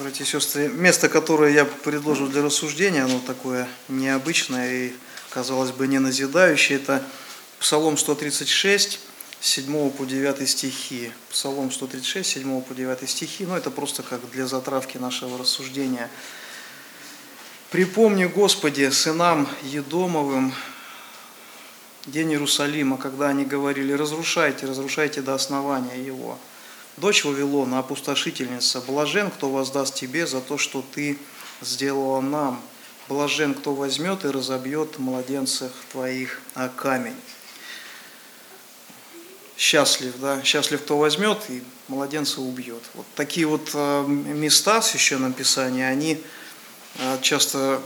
Братья и сестры, место, которое я предложил для рассуждения, оно такое необычное и, казалось бы, не назидающее. Это Псалом 136, 7 по 9 стихи. Псалом 136, 7 по 9 стихи. Ну, это просто как для затравки нашего рассуждения. «Припомни, Господи, сынам Едомовым, день Иерусалима, когда они говорили, разрушайте, разрушайте до основания его» Дочь Вавилона, опустошительница, блажен, кто воздаст тебе за то, что ты сделала нам. Блажен, кто возьмет и разобьет младенцев твоих о камень. Счастлив, да, счастлив, кто возьмет и младенца убьет. Вот такие вот э, места в Священном Писании, они э, часто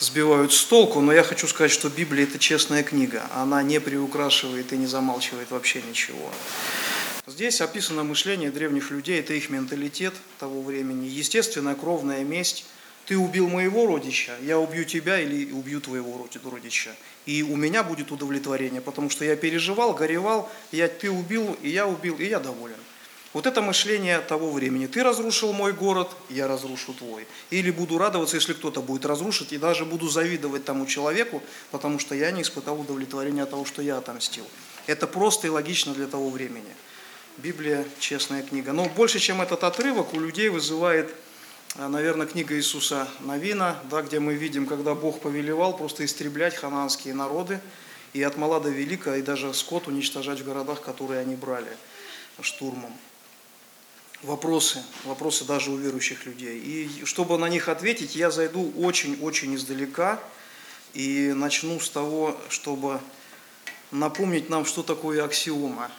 сбивают с толку, но я хочу сказать, что Библия – это честная книга. Она не приукрашивает и не замалчивает вообще ничего. Здесь описано мышление древних людей, это их менталитет того времени. Естественная кровная месть. Ты убил моего родича, я убью тебя или убью твоего родича. И у меня будет удовлетворение, потому что я переживал, горевал, я, ты убил, и я убил, и я доволен. Вот это мышление того времени. Ты разрушил мой город, я разрушу твой. Или буду радоваться, если кто-то будет разрушить, и даже буду завидовать тому человеку, потому что я не испытал удовлетворения от того, что я отомстил. Это просто и логично для того времени. Библия – честная книга. Но больше, чем этот отрывок, у людей вызывает, а, наверное, книга Иисуса Новина, да, где мы видим, когда Бог повелевал просто истреблять хананские народы и от мала до велика, и даже скот уничтожать в городах, которые они брали штурмом. Вопросы, вопросы даже у верующих людей. И чтобы на них ответить, я зайду очень-очень издалека и начну с того, чтобы напомнить нам, что такое аксиома.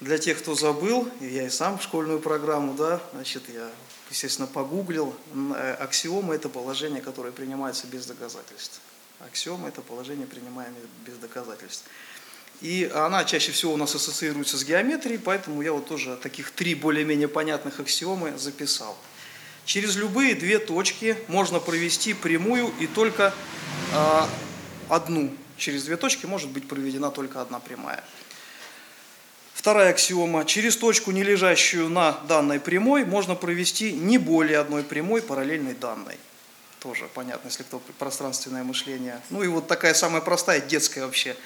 Для тех, кто забыл, я и сам школьную программу, да, значит, я, естественно, погуглил. Э, аксиома – это положение, которое принимается без доказательств. Аксиома – это положение, принимаемое без доказательств. И она чаще всего у нас ассоциируется с геометрией, поэтому я вот тоже таких три более-менее понятных аксиомы записал. Через любые две точки можно провести прямую и только э, одну. Через две точки может быть проведена только одна прямая. Вторая аксиома. Через точку, не лежащую на данной прямой, можно провести не более одной прямой параллельной данной. Тоже понятно, если кто пространственное мышление. Ну и вот такая самая простая, детская вообще.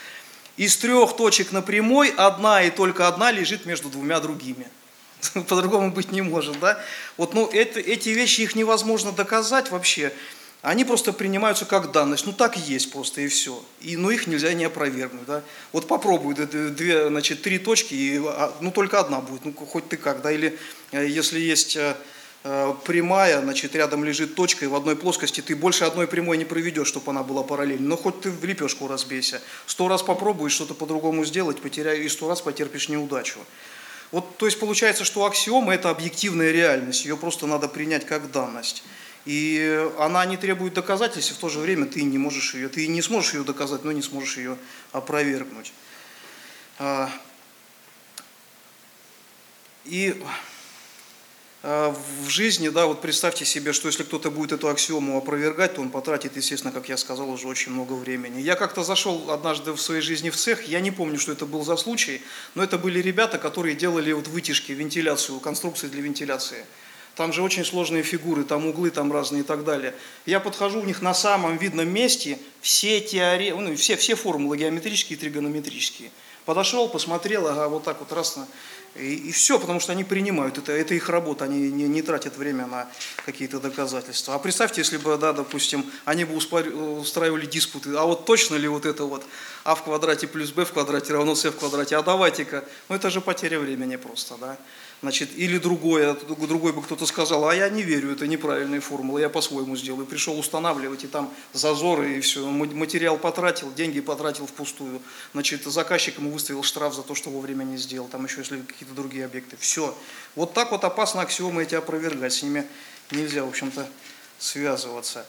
Из трех точек на прямой одна и только одна лежит между двумя другими. По-другому быть не может, да? Вот, ну, это, эти вещи, их невозможно доказать вообще они просто принимаются как данность. Ну так есть просто и все. И, ну их нельзя не опровергнуть. Да? Вот попробуй две, значит, три точки, и, а, ну только одна будет, ну хоть ты как. Да? Или э, если есть э, э, прямая, значит, рядом лежит точка, и в одной плоскости ты больше одной прямой не проведешь, чтобы она была параллельной. Но хоть ты в лепешку разбейся. Сто раз попробуешь что-то по-другому сделать, потеряю, и сто раз потерпишь неудачу. Вот, то есть получается, что аксиома – это объективная реальность, ее просто надо принять как данность. И она не требует доказательств, и в то же время ты не можешь ее, ты не сможешь ее доказать, но не сможешь ее опровергнуть. А, и а, в жизни, да, вот представьте себе, что если кто-то будет эту аксиому опровергать, то он потратит, естественно, как я сказал, уже очень много времени. Я как-то зашел однажды в своей жизни в цех, я не помню, что это был за случай, но это были ребята, которые делали вот вытяжки, вентиляцию, конструкции для вентиляции. Там же очень сложные фигуры, там углы там разные и так далее. Я подхожу в них на самом видном месте, все теоремы, ну, все, все формулы геометрические и тригонометрические. Подошел, посмотрел, ага, вот так вот раз. И, и все, потому что они принимают, это, это их работа, они не, не тратят время на какие-то доказательства. А представьте, если бы, да, допустим, они бы устраивали диспуты, а вот точно ли вот это вот а в квадрате плюс b в квадрате равно c в квадрате, а давайте-ка, ну это же потеря времени просто, да. Значит, или другое, другой бы кто-то сказал, а я не верю, это неправильные формулы, я по-своему сделаю. Пришел устанавливать, и там зазоры, и все. Материал потратил, деньги потратил впустую. Значит, заказчик ему выставил штраф за то, что вовремя не сделал. Там еще, если какие-то другие объекты. Все. Вот так вот опасно аксиомы эти опровергать. С ними нельзя, в общем-то, связываться.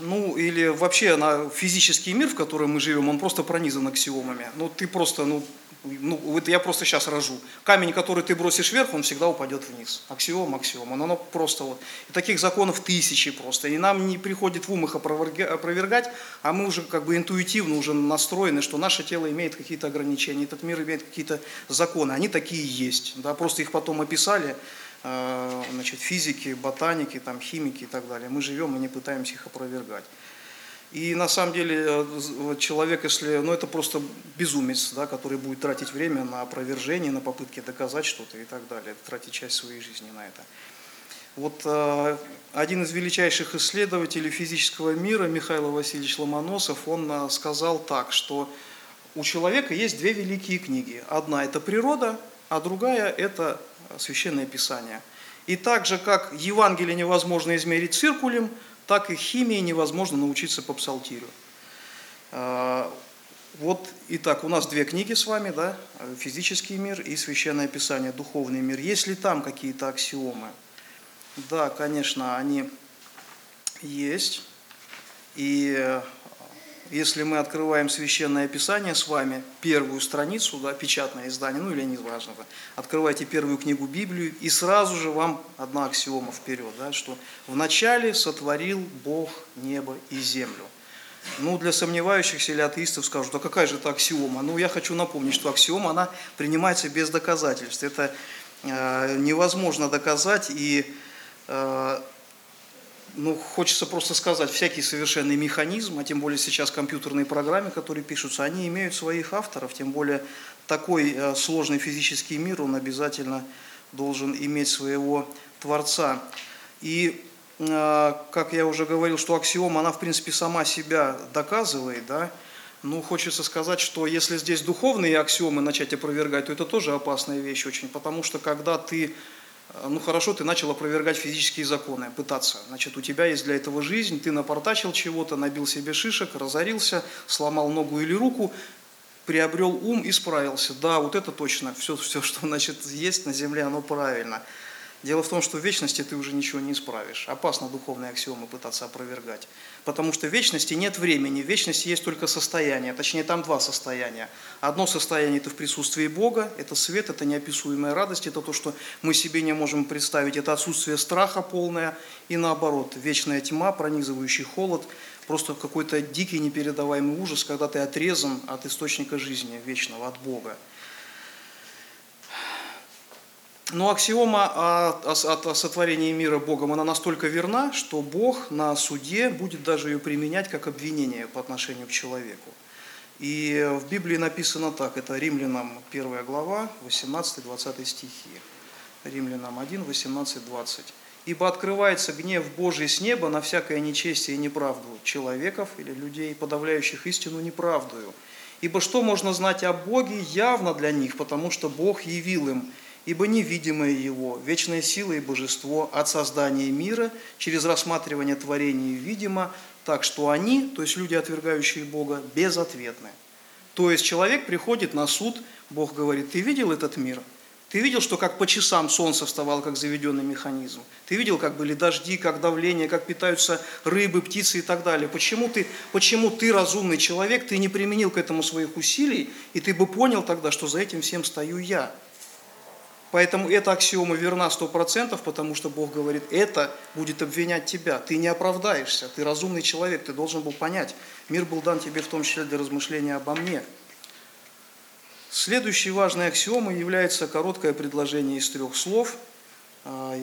Ну или вообще на физический мир, в котором мы живем, он просто пронизан аксиомами. Ну ты просто, ну, ну это я просто сейчас рожу. Камень, который ты бросишь вверх, он всегда упадет вниз. Аксиом, аксиом. Оно, оно просто вот. И таких законов тысячи просто. И нам не приходит в ум их опровергать, а мы уже как бы интуитивно уже настроены, что наше тело имеет какие-то ограничения, этот мир имеет какие-то законы. Они такие есть. Да, просто их потом описали значит, физики, ботаники, там, химики и так далее. Мы живем и не пытаемся их опровергать. И на самом деле э, человек, если, ну это просто безумец, да, который будет тратить время на опровержение, на попытки доказать что-то и так далее, тратить часть своей жизни на это. Вот э, один из величайших исследователей физического мира, Михаил Васильевич Ломоносов, он сказал так, что у человека есть две великие книги. Одна – это природа, а другая – это Священное Писание. И так же, как Евангелие невозможно измерить циркулем, так и химии невозможно научиться по псалтирю. А, вот, итак, у нас две книги с вами, да, физический мир и священное писание, духовный мир. Есть ли там какие-то аксиомы? Да, конечно, они есть. И если мы открываем Священное Писание с вами, первую страницу, да, печатное издание, ну или не важно, да, открывайте первую книгу Библию, и сразу же вам одна аксиома вперед, да, что «вначале сотворил Бог небо и землю». Ну, для сомневающихся или атеистов скажут, а какая же это аксиома? Ну, я хочу напомнить, что аксиома, она принимается без доказательств. Это э, невозможно доказать, и э, ну, хочется просто сказать, всякий совершенный механизм, а тем более сейчас компьютерные программы, которые пишутся, они имеют своих авторов, тем более такой э, сложный физический мир, он обязательно должен иметь своего Творца. И, э, как я уже говорил, что аксиома, она, в принципе, сама себя доказывает, да, ну, хочется сказать, что если здесь духовные аксиомы начать опровергать, то это тоже опасная вещь очень, потому что когда ты ну хорошо, ты начал опровергать физические законы, пытаться. Значит, у тебя есть для этого жизнь, ты напортачил чего-то, набил себе шишек, разорился, сломал ногу или руку, приобрел ум и справился. Да, вот это точно, все, все что значит, есть на земле, оно правильно. Дело в том, что в вечности ты уже ничего не исправишь. Опасно духовные аксиомы пытаться опровергать. Потому что в вечности нет времени, в вечности есть только состояние. Точнее, там два состояния. Одно состояние – это в присутствии Бога, это свет, это неописуемая радость, это то, что мы себе не можем представить, это отсутствие страха полное. И наоборот, вечная тьма, пронизывающий холод, просто какой-то дикий непередаваемый ужас, когда ты отрезан от источника жизни вечного, от Бога. Но аксиома о, о, о сотворении мира Богом, она настолько верна, что Бог на суде будет даже ее применять как обвинение по отношению к человеку. И в Библии написано так, это Римлянам 1 глава, 18-20 стихи. Римлянам 1, 18, 20. «Ибо открывается гнев Божий с неба на всякое нечестие и неправду человеков или людей, подавляющих истину неправдою. Ибо что можно знать о Боге явно для них, потому что Бог явил им, ибо невидимое Его, вечная сила и божество от создания мира через рассматривание творения видимо, так что они, то есть люди, отвергающие Бога, безответны. То есть человек приходит на суд, Бог говорит, ты видел этот мир? Ты видел, что как по часам солнце вставало, как заведенный механизм? Ты видел, как были дожди, как давление, как питаются рыбы, птицы и так далее? Почему ты, почему ты разумный человек, ты не применил к этому своих усилий, и ты бы понял тогда, что за этим всем стою я? Поэтому эта аксиома верна 100%, потому что Бог говорит, это будет обвинять тебя. Ты не оправдаешься, ты разумный человек, ты должен был понять. Мир был дан тебе в том числе для размышления обо мне. Следующей важной аксиомой является короткое предложение из трех слов. А,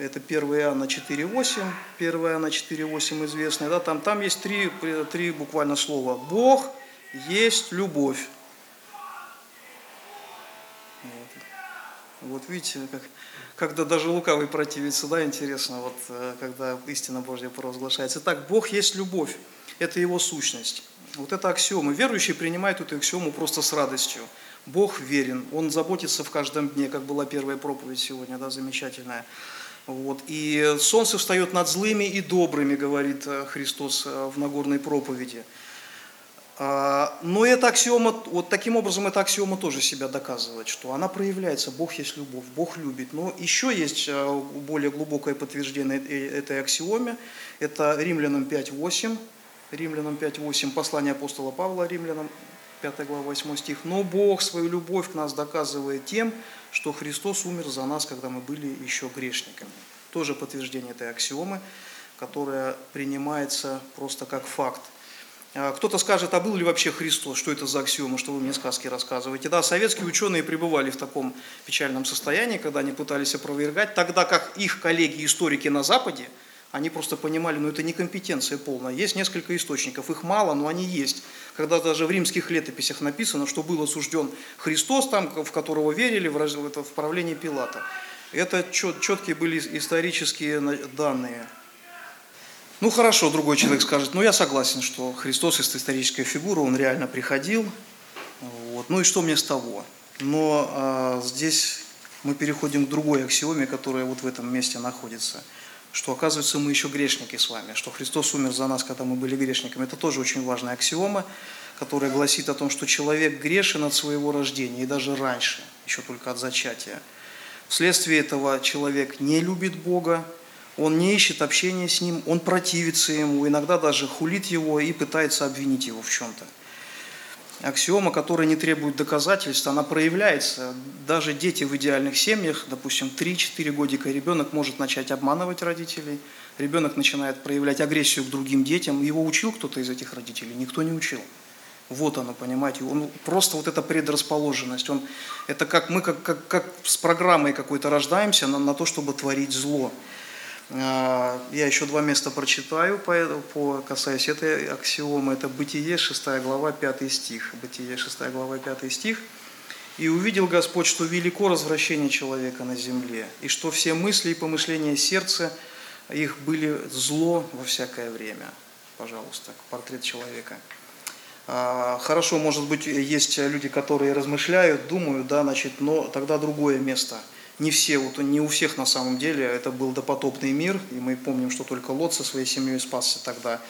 это 1 Иоанна 4.8, 1 Иоанна 4.8 известное. Да, там, там есть три, три буквально слова. Бог есть любовь. Вот видите, как, когда даже лукавый противится, да, интересно, вот э, когда истина Божья провозглашается. Так, Бог есть любовь, это Его сущность. Вот это аксиома. Верующий принимает эту аксиому просто с радостью. Бог верен, Он заботится в каждом дне, как была первая проповедь сегодня, да, замечательная. Вот. И солнце встает над злыми и добрыми, говорит э, Христос э, в Нагорной проповеди. А, но эта аксиома, вот таким образом эта аксиома тоже себя доказывает, что она проявляется, Бог есть любовь, Бог любит. Но еще есть а, более глубокое подтверждение этой аксиоме, это Римлянам 5.8, Римлянам 5.8, послание апостола Павла Римлянам, 5 глава 8 стих. «Но Бог свою любовь к нас доказывает тем, что Христос умер за нас, когда мы были еще грешниками». Тоже подтверждение этой аксиомы, которая принимается просто как факт – кто-то скажет, а был ли вообще Христос? Что это за аксиома, что вы мне сказки рассказываете? Да, советские ученые пребывали в таком печальном состоянии, когда они пытались опровергать, тогда как их коллеги-историки на Западе, они просто понимали, ну это не компетенция полная. Есть несколько источников, их мало, но они есть. Когда даже в римских летописях написано, что был осужден Христос, там, в которого верили, в, это, в правлении Пилата. Это четкие были исторические данные. Ну хорошо, другой человек скажет, ну я согласен, что Христос это историческая фигура, он реально приходил, вот, ну и что мне с того? Но а, здесь мы переходим к другой аксиоме, которая вот в этом месте находится, что оказывается мы еще грешники с вами, что Христос умер за нас, когда мы были грешниками. Это тоже очень важная аксиома, которая гласит о том, что человек грешен от своего рождения и даже раньше, еще только от зачатия. Вследствие этого человек не любит Бога, он не ищет общения с ним, он противится ему, иногда даже хулит его и пытается обвинить его в чем-то. Аксиома, которая не требует доказательств, она проявляется. Даже дети в идеальных семьях, допустим, 3-4 годика, ребенок может начать обманывать родителей, ребенок начинает проявлять агрессию к другим детям. Его учил кто-то из этих родителей? Никто не учил. Вот оно, понимаете, он просто вот эта предрасположенность, он, это как мы как, как, как с программой какой-то рождаемся на, на то, чтобы творить зло. А, я еще два места прочитаю, по, по, касаясь этой аксиомы. Это Бытие, 6 глава, 5 стих. Бытие, 6 глава, 5 стих. «И увидел Господь, что велико развращение человека на земле, и что все мысли и помышления сердца их были зло во всякое время». Пожалуйста, портрет человека. А, хорошо, может быть, есть люди, которые размышляют, думают, да, значит, но тогда другое место – не все, вот не у всех на самом деле это был допотопный мир, и мы помним, что только Лот со своей семьей спасся тогда.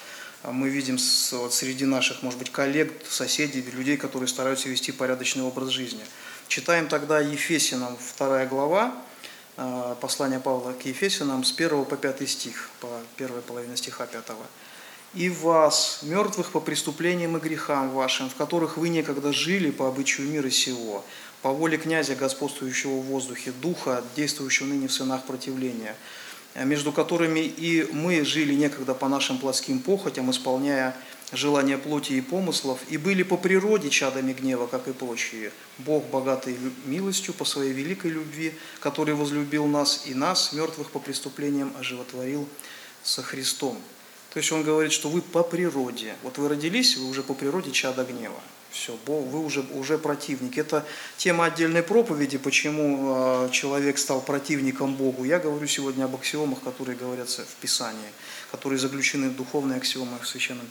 А мы видим вот, среди наших, может быть, коллег, соседей, людей, которые стараются вести порядочный образ жизни. Читаем тогда Ефесинам 2 глава, а, послание Павла к Ефесинам с 1 по 5 стих, по первой половине стиха 5 и вас, мертвых по преступлениям и грехам вашим, в которых вы некогда жили по обычаю мира сего, по воле князя, господствующего в воздухе, духа, действующего ныне в сынах противления, между которыми и мы жили некогда по нашим плотским похотям, исполняя желания плоти и помыслов, и были по природе чадами гнева, как и прочие. Бог, богатый милостью по своей великой любви, который возлюбил нас и нас, мертвых по преступлениям, оживотворил со Христом. То есть он говорит, что вы по природе, вот вы родились, вы уже по природе чада гнева. Все, вы уже, уже противник. Это тема отдельной проповеди, почему а, человек стал противником Богу. Я говорю сегодня об аксиомах, которые говорятся в Писании, которые заключены в духовные аксиомы в Священном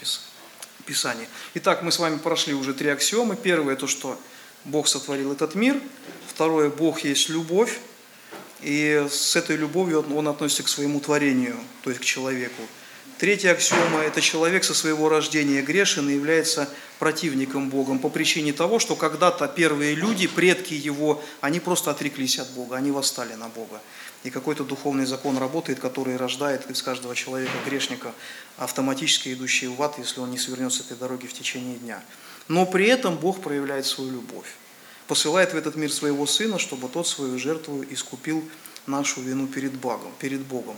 Писании. Итак, мы с вами прошли уже три аксиомы. Первое – то, что Бог сотворил этот мир. Второе – Бог есть любовь. И с этой любовью он относится к своему творению, то есть к человеку. Третья аксиома – это человек со своего рождения грешен и является противником Богом по причине того, что когда-то первые люди, предки его, они просто отреклись от Бога, они восстали на Бога. И какой-то духовный закон работает, который рождает из каждого человека грешника, автоматически идущий в ад, если он не свернет с этой дороги в течение дня. Но при этом Бог проявляет свою любовь. Посылает в этот мир своего Сына, чтобы тот свою жертву искупил нашу вину перед Богом. Перед Богом.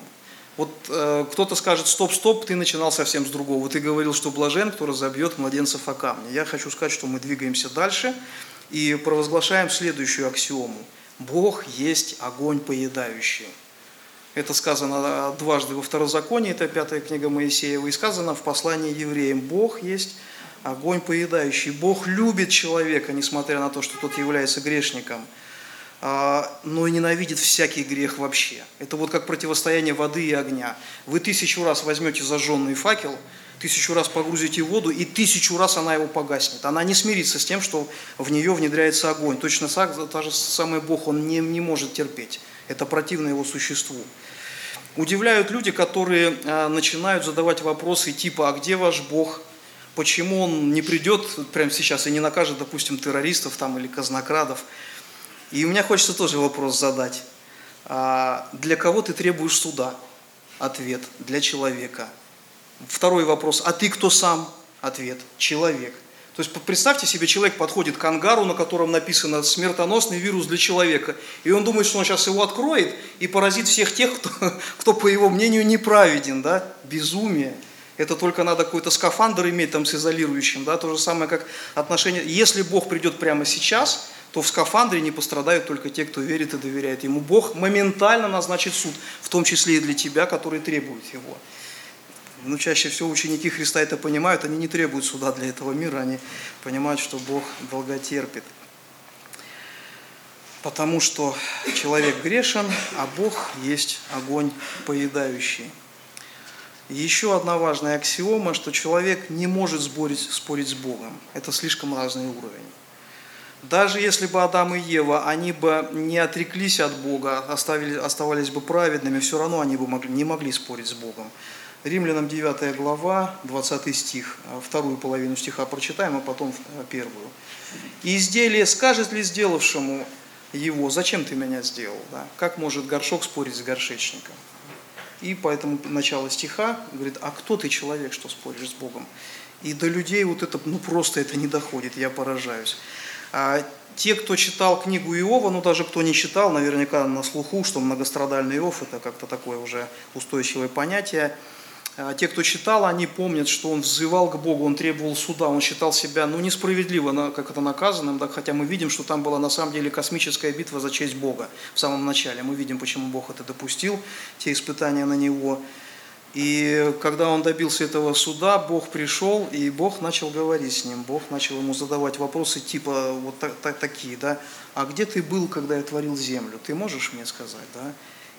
Вот э, кто-то скажет, стоп, стоп, ты начинал совсем с другого. Ты говорил, что блажен, кто разобьет младенцев о камни. Я хочу сказать, что мы двигаемся дальше и провозглашаем следующую аксиому. Бог есть огонь поедающий. Это сказано дважды во Второзаконии, это пятая книга Моисеева, и сказано в послании евреям. Бог есть огонь поедающий. Бог любит человека, несмотря на то, что тот является грешником – но и ненавидит всякий грех вообще. Это вот как противостояние воды и огня. Вы тысячу раз возьмете зажженный факел, тысячу раз погрузите воду, и тысячу раз она его погаснет. Она не смирится с тем, что в нее внедряется огонь. Точно так, та же самый Бог, он не, не может терпеть. Это противно его существу. Удивляют люди, которые а, начинают задавать вопросы типа, а где ваш Бог? почему он не придет прямо сейчас и не накажет, допустим, террористов там или казнокрадов. И у меня хочется тоже вопрос задать. А для кого ты требуешь суда? Ответ – для человека. Второй вопрос – а ты кто сам? Ответ – человек. То есть представьте себе, человек подходит к ангару, на котором написано «смертоносный вирус для человека», и он думает, что он сейчас его откроет и поразит всех тех, кто, кто по его мнению, неправеден, да? Безумие. Это только надо какой-то скафандр иметь там с изолирующим, да? То же самое, как отношение. Если Бог придет прямо сейчас, то в скафандре не пострадают только те, кто верит и доверяет Ему. Бог моментально назначит суд, в том числе и для тебя, который требует его ну, чаще всего ученики Христа это понимают, они не требуют суда для этого мира, они понимают, что Бог долготерпит. Потому что человек грешен, а Бог есть огонь поедающий. еще одна важная аксиома, что человек не может спорить, спорить с Богом. Это слишком разный уровень. Даже если бы Адам и Ева, они бы не отреклись от Бога, оставили, оставались бы праведными, все равно они бы могли, не могли спорить с Богом. Римлянам 9 глава, 20 стих, а вторую половину стиха прочитаем, а потом а, первую. «И изделие скажет ли сделавшему его, зачем ты меня сделал? Да? Как может горшок спорить с горшечником?» И поэтому начало стиха говорит, а кто ты человек, что споришь с Богом? И до людей вот это, ну просто это не доходит, я поражаюсь. А те, кто читал книгу Иова, ну даже кто не читал, наверняка на слуху, что многострадальный Иов, это как-то такое уже устойчивое понятие, а те, кто читал, они помнят, что он взывал к Богу, он требовал суда, он считал себя ну, несправедливо как это наказанным, да, хотя мы видим, что там была на самом деле космическая битва за честь Бога в самом начале. Мы видим, почему Бог это допустил, те испытания на него. И когда он добился этого суда, Бог пришел, и Бог начал говорить с ним. Бог начал ему задавать вопросы типа вот так, так, такие, да, а где ты был, когда я творил землю? Ты можешь мне сказать, да?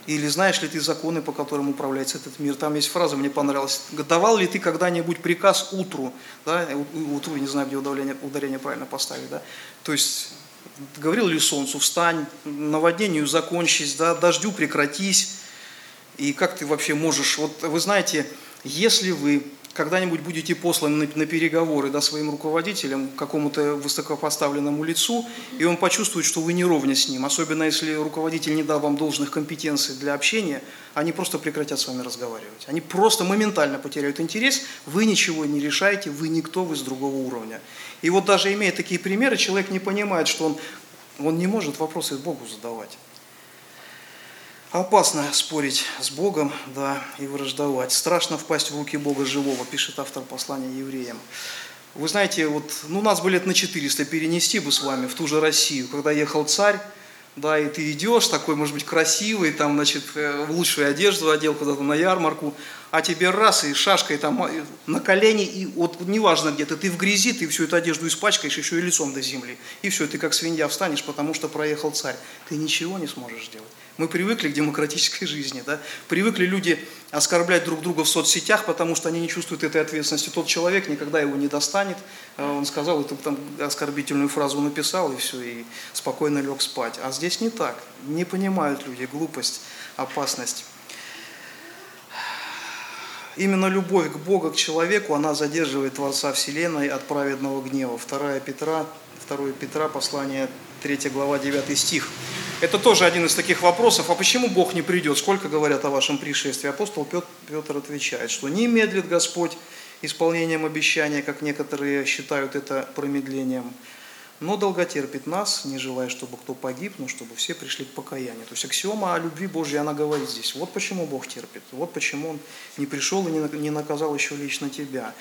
Или знаешь ли ты законы, по которым управляется этот мир? Там есть фраза, мне понравилась. Давал ли ты когда-нибудь приказ утру? Да? Утру, не знаю, где ударение, ударение правильно поставить. Да? То есть, говорил ли солнцу, встань, наводнению закончись, да? дождю прекратись. И как ты вообще можешь... Вот вы знаете, если вы когда-нибудь будете посланы на, на переговоры да, своим руководителем, какому-то высокопоставленному лицу, и он почувствует, что вы не ровня с ним, особенно если руководитель не дал вам должных компетенций для общения, они просто прекратят с вами разговаривать. Они просто моментально потеряют интерес, вы ничего не решаете, вы никто, вы с другого уровня. И вот даже имея такие примеры, человек не понимает, что он, он не может вопросы Богу задавать. Опасно спорить с Богом, да, и враждовать. Страшно впасть в руки Бога живого, пишет автор послания евреям. Вы знаете, вот, ну, нас бы лет на 400 перенести бы с вами в ту же Россию, когда ехал царь, да, и ты идешь такой, может быть, красивый, там, значит, э, в лучшую одежду одел куда-то на ярмарку, а тебе раз и шашкой там э, на колени, и вот неважно где ты, ты в грязи, ты всю эту одежду испачкаешь, еще и лицом до земли. И все, ты как свинья встанешь, потому что проехал царь. Ты ничего не сможешь сделать. Мы привыкли к демократической жизни, да? привыкли люди оскорблять друг друга в соцсетях, потому что они не чувствуют этой ответственности. Тот человек никогда его не достанет. А он сказал, эту там оскорбительную фразу написал, и все, и спокойно лег спать. А здесь не так. Не понимают люди глупость, опасность. Именно любовь к Богу, к человеку, она задерживает Творца Вселенной от праведного гнева. 2 Петра, 2 Петра, послание 3 глава, 9 стих. Это тоже один из таких вопросов, а почему Бог не придет? Сколько говорят о вашем пришествии? Апостол Петр отвечает, что не медлит Господь исполнением обещания, как некоторые считают это промедлением, но долготерпит нас, не желая, чтобы кто погиб, но чтобы все пришли к покаянию. То есть аксиома о любви Божьей, она говорит здесь. Вот почему Бог терпит, вот почему Он не пришел и не наказал еще лично тебя.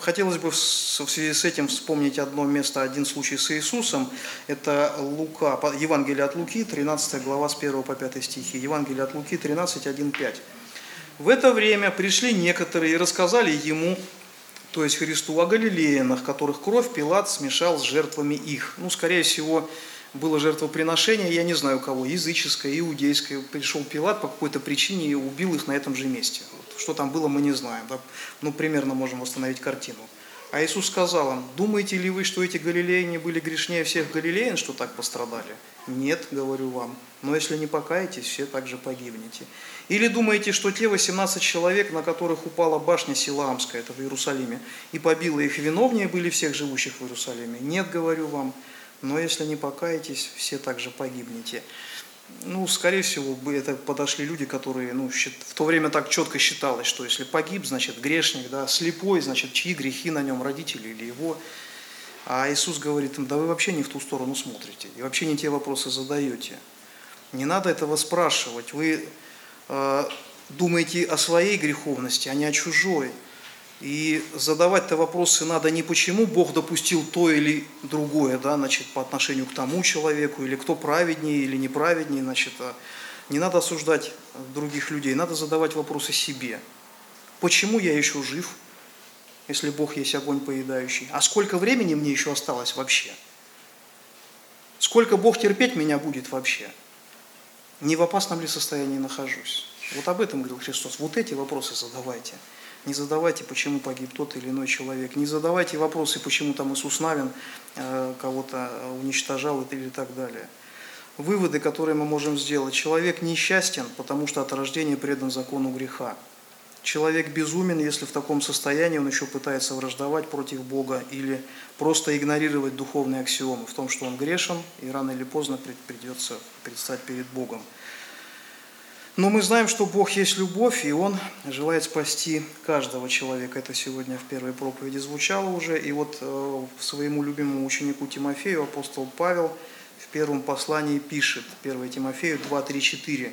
Хотелось бы в связи с этим вспомнить одно место, один случай с Иисусом. Это Лука, Евангелие от Луки, 13 глава с 1 по 5 стихи. Евангелие от Луки 13, 1, 5. В это время пришли некоторые и рассказали ему, то есть Христу, о галилеянах, которых кровь Пилат смешал с жертвами их. Ну, скорее всего, было жертвоприношение, я не знаю кого, языческое, иудейское. Пришел Пилат по какой-то причине и убил их на этом же месте. Что там было, мы не знаем. Да? Ну, примерно можем восстановить картину. А Иисус сказал им, думаете ли вы, что эти галилеяне были грешнее всех галилеян, что так пострадали? Нет, говорю вам, но если не покаетесь, все также погибнете. Или думаете, что те 18 человек, на которых упала башня Силаамская, это в Иерусалиме, и побила их виновнее были всех живущих в Иерусалиме? Нет, говорю вам, но если не покаетесь, все также погибнете. Ну, скорее всего, бы это подошли люди, которые, ну, в то время так четко считалось, что если погиб, значит грешник, да, слепой, значит, чьи грехи на нем, родители или его. А Иисус говорит им, да вы вообще не в ту сторону смотрите, и вообще не те вопросы задаете. Не надо этого спрашивать. Вы э, думаете о своей греховности, а не о чужой. И задавать-то вопросы надо не почему Бог допустил то или другое, да, значит, по отношению к тому человеку, или кто праведнее или неправеднее, значит, а не надо осуждать других людей, надо задавать вопросы себе. Почему я еще жив, если Бог есть огонь поедающий? А сколько времени мне еще осталось вообще? Сколько Бог терпеть меня будет вообще? Не в опасном ли состоянии нахожусь? Вот об этом говорил Христос. Вот эти вопросы задавайте. Не задавайте, почему погиб тот или иной человек. Не задавайте вопросы, почему там Иисус Навин э, кого-то уничтожал или так далее. Выводы, которые мы можем сделать. Человек несчастен, потому что от рождения предан закону греха. Человек безумен, если в таком состоянии он еще пытается враждовать против Бога или просто игнорировать духовные аксиомы в том, что он грешен и рано или поздно придется предстать перед Богом. Но мы знаем, что Бог есть любовь, и Он желает спасти каждого человека. Это сегодня в первой проповеди звучало уже. И вот э, своему любимому ученику Тимофею апостол Павел в первом послании пишет, 1 Тимофею 2, 3, 4.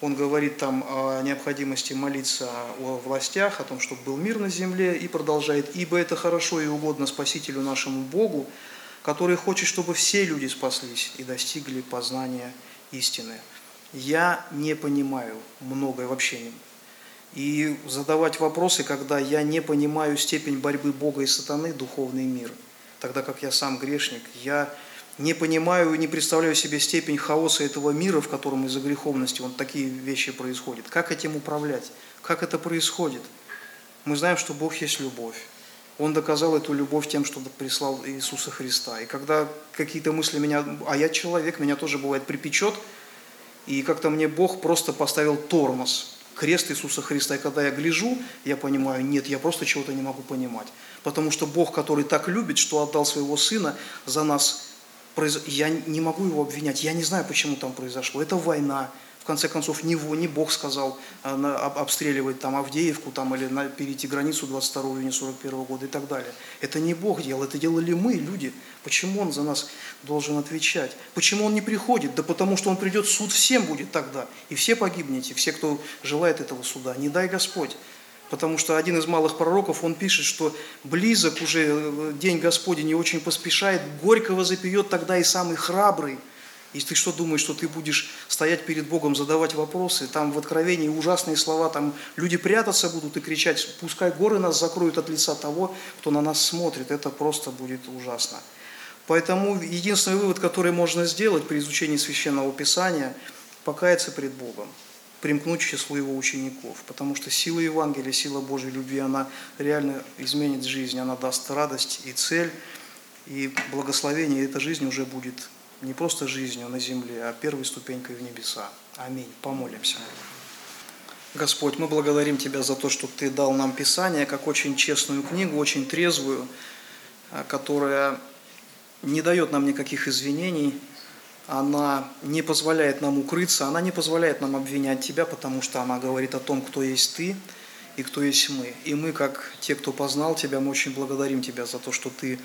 Он говорит там о необходимости молиться о властях, о том, чтобы был мир на земле, и продолжает, «Ибо это хорошо и угодно Спасителю нашему Богу, который хочет, чтобы все люди спаслись и достигли познания истины» я не понимаю многое вообще. И задавать вопросы, когда я не понимаю степень борьбы Бога и сатаны, духовный мир, тогда как я сам грешник, я не понимаю и не представляю себе степень хаоса этого мира, в котором из-за греховности вот такие вещи происходят. Как этим управлять? Как это происходит? Мы знаем, что Бог есть любовь. Он доказал эту любовь тем, что прислал Иисуса Христа. И когда какие-то мысли меня, а я человек, меня тоже бывает припечет – и как-то мне Бог просто поставил тормоз, крест Иисуса Христа. И когда я гляжу, я понимаю, нет, я просто чего-то не могу понимать. Потому что Бог, который так любит, что отдал своего Сына за нас, я не могу его обвинять. Я не знаю, почему там произошло. Это война, конце концов, не, не Бог сказал а, обстреливать там Авдеевку там, или на, перейти границу 22 июня 41 года и так далее. Это не Бог делал, это делали мы, люди. Почему Он за нас должен отвечать? Почему Он не приходит? Да потому что Он придет, суд всем будет тогда. И все погибнете, все, кто желает этого суда. Не дай Господь. Потому что один из малых пророков, он пишет, что близок уже э, день Господень не очень поспешает, горького запьет тогда и самый храбрый – если ты что думаешь, что ты будешь стоять перед Богом, задавать вопросы, там в Откровении ужасные слова, там люди прятаться будут и кричать, пускай горы нас закроют от лица того, кто на нас смотрит, это просто будет ужасно. Поэтому единственный вывод, который можно сделать при изучении Священного Писания, покаяться пред Богом, примкнуть к числу Его учеников, потому что сила Евангелия, сила Божьей любви, она реально изменит жизнь, она даст радость и цель, и благословение, и эта жизнь уже будет не просто жизнью на земле, а первой ступенькой в небеса. Аминь. Помолимся. Господь, мы благодарим Тебя за то, что Ты дал нам Писание, как очень честную книгу, очень трезвую, а, которая не дает нам никаких извинений, она не позволяет нам укрыться, она не позволяет нам обвинять Тебя, потому что она говорит о том, кто есть Ты и кто есть мы. И мы, как те, кто познал Тебя, мы очень благодарим Тебя за то, что Ты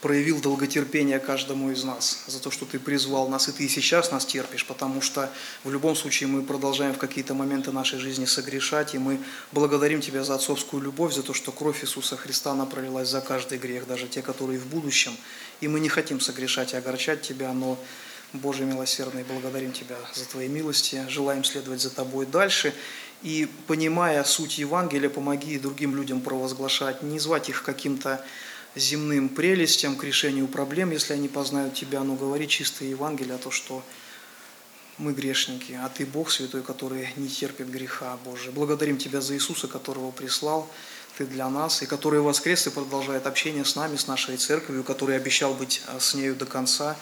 проявил долготерпение каждому из нас, за то, что ты призвал нас, и ты и сейчас нас терпишь, потому что в любом случае мы продолжаем в какие-то моменты нашей жизни согрешать, и мы благодарим Тебя за отцовскую любовь, за то, что кровь Иисуса Христа, она за каждый грех, даже те, которые в будущем. И мы не хотим согрешать и огорчать Тебя, но, Боже милосердный, благодарим Тебя за Твои милости, желаем следовать за Тобой дальше, и, понимая суть Евангелия, помоги другим людям провозглашать, не звать их каким-то земным прелестям, к решению проблем, если они познают Тебя, но говори чистое Евангелие, а то, что мы грешники, а Ты Бог Святой, который не терпит греха, Боже. Благодарим Тебя за Иисуса, которого прислал. Ты для нас, и который воскрес и продолжает общение с нами, с нашей церковью, который обещал быть а, с нею до конца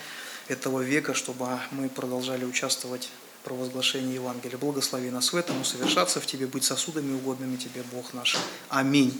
этого века, чтобы мы продолжали участвовать в провозглашении Евангелия. Благослови нас в этом, усовершаться в Тебе, быть сосудами угодными Тебе, Бог наш. Аминь.